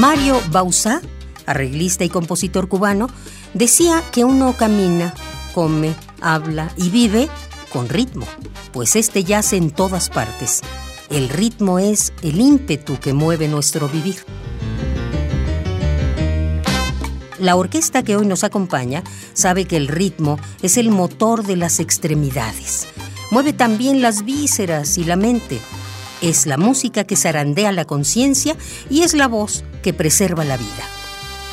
Mario Bauzá, arreglista y compositor cubano, decía que uno camina, come, habla y vive con ritmo, pues este yace en todas partes. El ritmo es el ímpetu que mueve nuestro vivir. La orquesta que hoy nos acompaña sabe que el ritmo es el motor de las extremidades. Mueve también las vísceras y la mente. Es la música que zarandea la conciencia y es la voz que preserva la vida.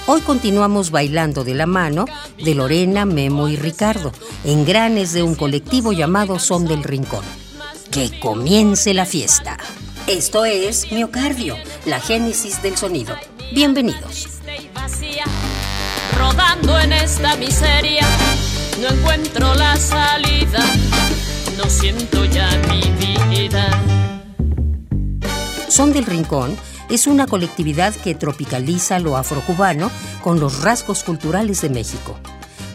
Hoy continuamos bailando de la mano de Lorena, Memo y Ricardo, en granes de un colectivo llamado Son del Rincón. Que comience la fiesta. Esto es Miocardio, la génesis del sonido. Bienvenidos. Rodando en esta miseria, no encuentro la salida, no siento ya mi. Son del Rincón es una colectividad que tropicaliza lo afrocubano con los rasgos culturales de México.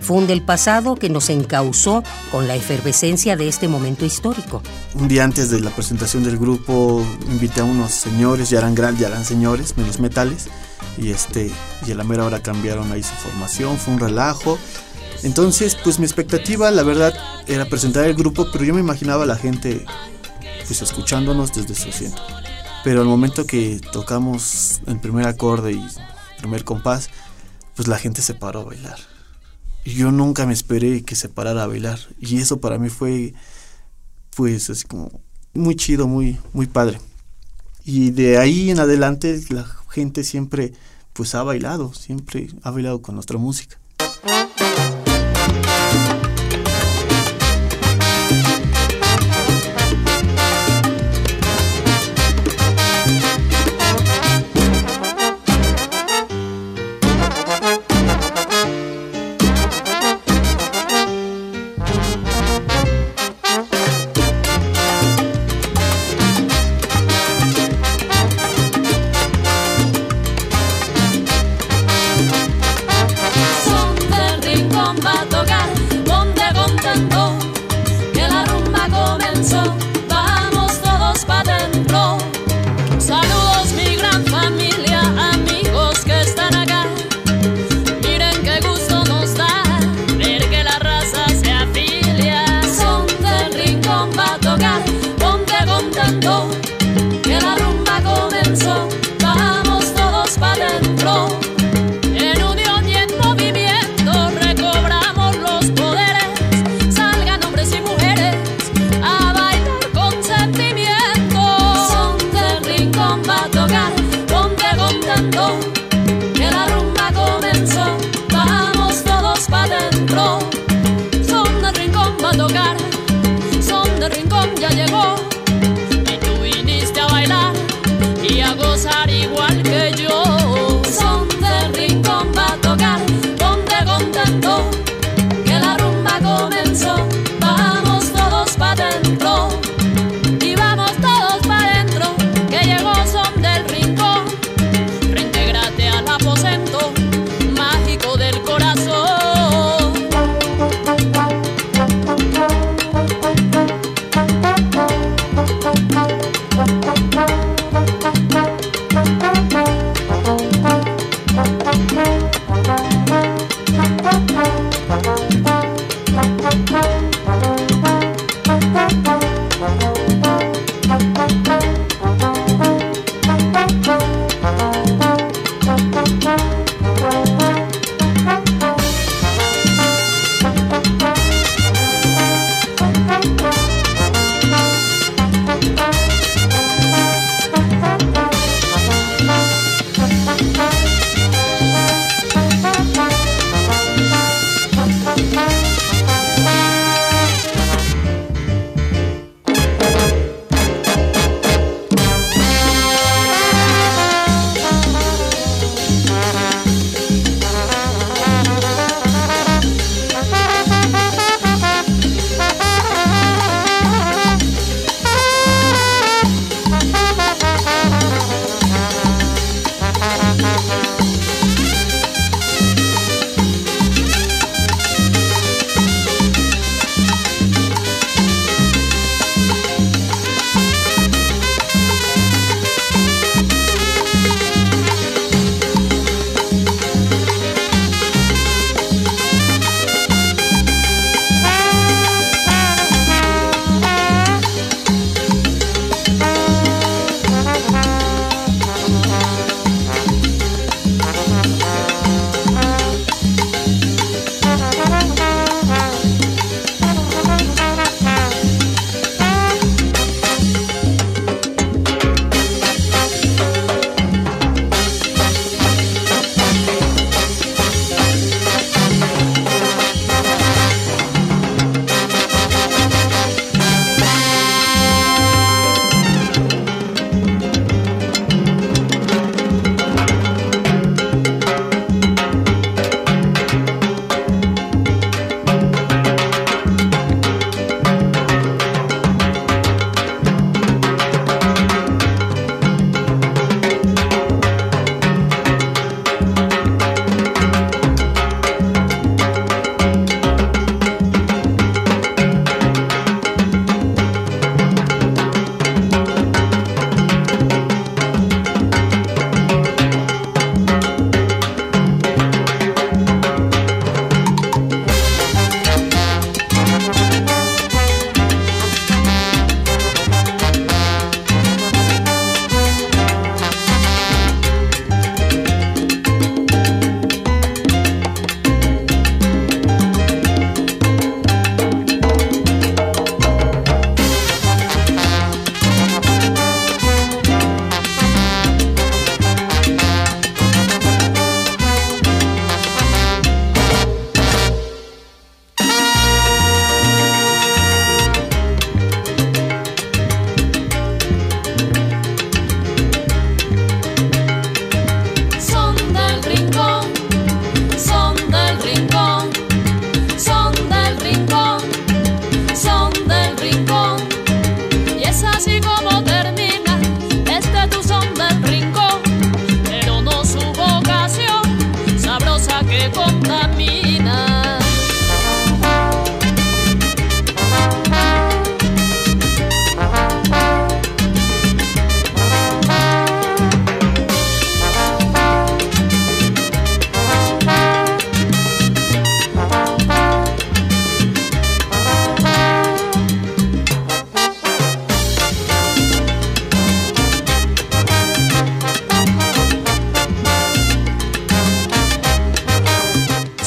Funde el pasado que nos encauzó con la efervescencia de este momento histórico. Un día antes de la presentación del grupo invité a unos señores, ya eran grandes, ya eran señores, menos metales, y este y a la mera hora cambiaron ahí su formación, fue un relajo. Entonces, pues mi expectativa, la verdad, era presentar el grupo, pero yo me imaginaba a la gente pues escuchándonos desde su asiento. Pero al momento que tocamos el primer acorde y primer compás, pues la gente se paró a bailar. Y yo nunca me esperé que se parara a bailar. Y eso para mí fue, pues, así como muy chido, muy, muy padre. Y de ahí en adelante la gente siempre, pues, ha bailado, siempre ha bailado con nuestra música.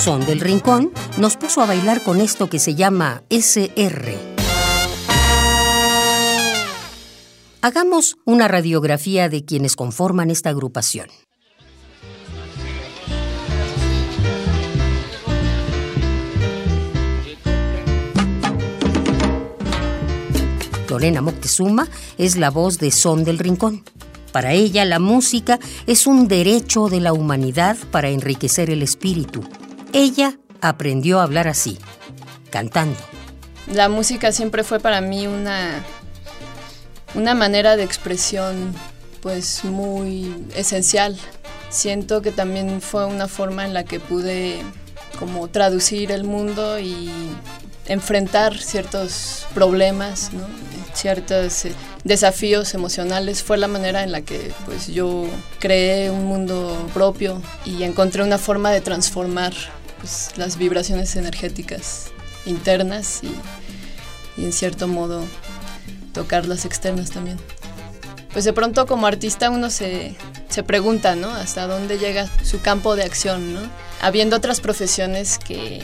Del Rincón nos puso a bailar con esto que se llama SR. Hagamos una radiografía de quienes conforman esta agrupación. Lorena Moctezuma es la voz de Son del Rincón. Para ella, la música es un derecho de la humanidad para enriquecer el espíritu. Ella aprendió a hablar así, cantando. La música siempre fue para mí una, una manera de expresión pues muy esencial. Siento que también fue una forma en la que pude como traducir el mundo y enfrentar ciertos problemas, ciertos eh, desafíos emocionales. Fue la manera en la que pues, yo creé un mundo propio y encontré una forma de transformar pues, las vibraciones energéticas internas y, en cierto modo tocar las externas también. Pues de pronto como artista uno se, se pregunta, ¿no? Hasta dónde llega su campo de acción, ¿no? Habiendo otras profesiones que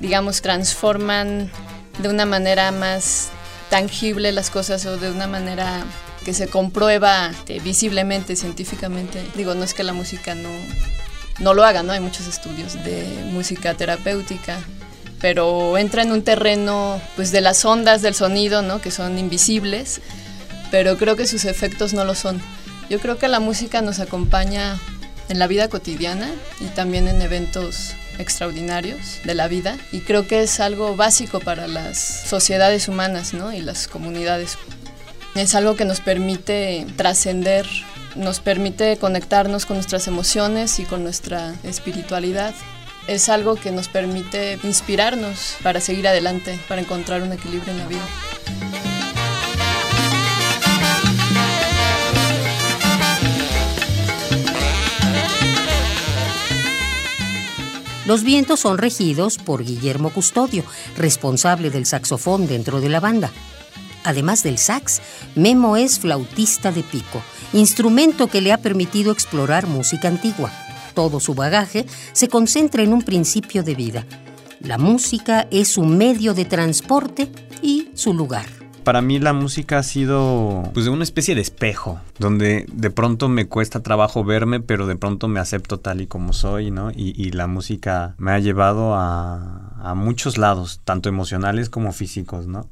digamos, transforman de una manera más tangible las cosas o de una manera que se comprueba eh, visiblemente, científicamente. Digo, no es que la música no, no lo haga, ¿no? Hay muchos estudios de música terapéutica, pero entra en un terreno pues de las ondas del sonido, ¿no? Que son invisibles, pero creo que sus efectos no lo son. Yo creo que la música nos acompaña en la vida cotidiana y también en eventos extraordinarios de la vida y creo que es algo básico para las sociedades humanas ¿no? y las comunidades. Es algo que nos permite trascender, nos permite conectarnos con nuestras emociones y con nuestra espiritualidad. Es algo que nos permite inspirarnos para seguir adelante, para encontrar un equilibrio en la vida. Los vientos son regidos por Guillermo Custodio, responsable del saxofón dentro de la banda. Además del sax, Memo es flautista de pico, instrumento que le ha permitido explorar música antigua. Todo su bagaje se concentra en un principio de vida. La música es su medio de transporte y su lugar para mí la música ha sido pues una especie de espejo, donde de pronto me cuesta trabajo verme, pero de pronto me acepto tal y como soy, ¿no? Y, la música me ha llevado a, a, muchos lados, tanto emocionales como físicos, ¿no?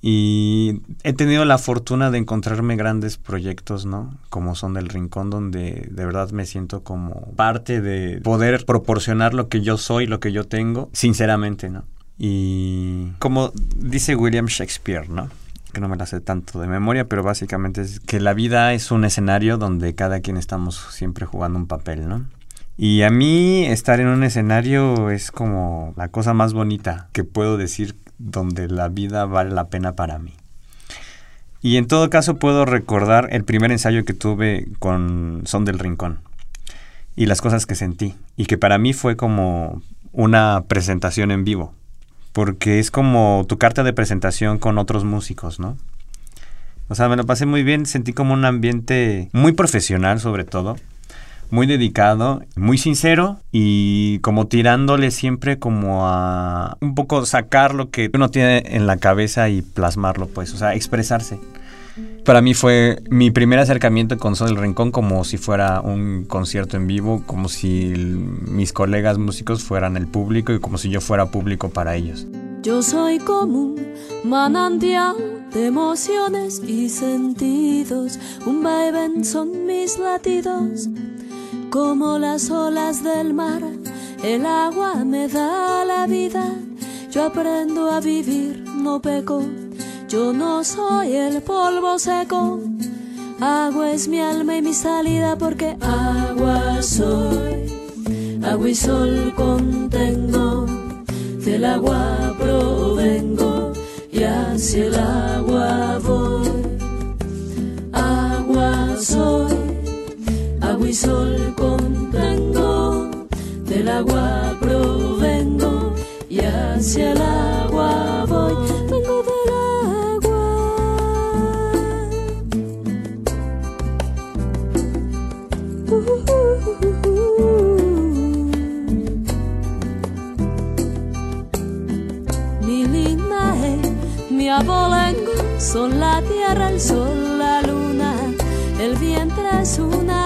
Y he tenido la fortuna de encontrarme grandes proyectos, ¿no? Como son del Rincón, donde de verdad me siento como parte de poder proporcionar lo que yo soy, lo que yo tengo, sinceramente, ¿no? Y como dice William Shakespeare, ¿no? Que no me la sé tanto de memoria, pero básicamente es que la vida es un escenario donde cada quien estamos siempre jugando un papel, ¿no? Y a mí estar en un escenario es como la cosa más bonita que puedo decir donde la vida vale la pena para mí. Y en todo caso puedo recordar el primer ensayo que tuve con Son del Rincón y las cosas que sentí y que para mí fue como una presentación en vivo porque es como tu carta de presentación con otros músicos, ¿no? O sea, me lo pasé muy bien, sentí como un ambiente muy profesional sobre todo, muy dedicado, muy sincero y como tirándole siempre como a un poco sacar lo que uno tiene en la cabeza y plasmarlo, pues, o sea, expresarse. Para mí fue mi primer acercamiento con Son del Rincón como si fuera un concierto en vivo, como si mis colegas músicos fueran el público y como si yo fuera público para ellos. Yo soy como un manantial de emociones y sentidos, un vaivén son mis latidos, como las olas del mar, el agua me da la vida, yo aprendo a vivir, no peco. Yo no soy el polvo seco, agua es mi alma y mi salida porque agua soy, agua y sol contengo, del agua provengo y hacia el agua voy. Agua soy, y sol contengo, del agua provengo y hacia el agua voy. mi linaje, mi abolengo, son la tierra, el sol, la luna, el vientre es una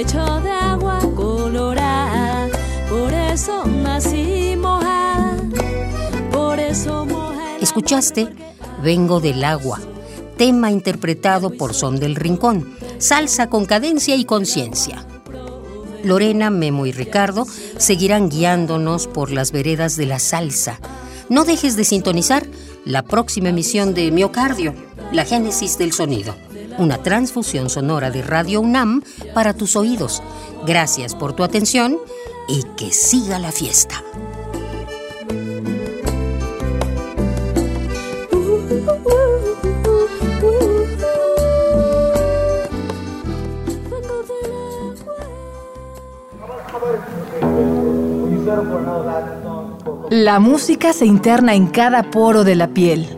hecho de agua colorada, por eso por eso. ¿Escuchaste? Vengo del agua tema interpretado por Son del Rincón, salsa con cadencia y conciencia. Lorena, Memo y Ricardo seguirán guiándonos por las veredas de la salsa. No dejes de sintonizar la próxima emisión de Miocardio, la génesis del sonido, una transfusión sonora de Radio UNAM para tus oídos. Gracias por tu atención y que siga la fiesta. La música se interna en cada poro de la piel,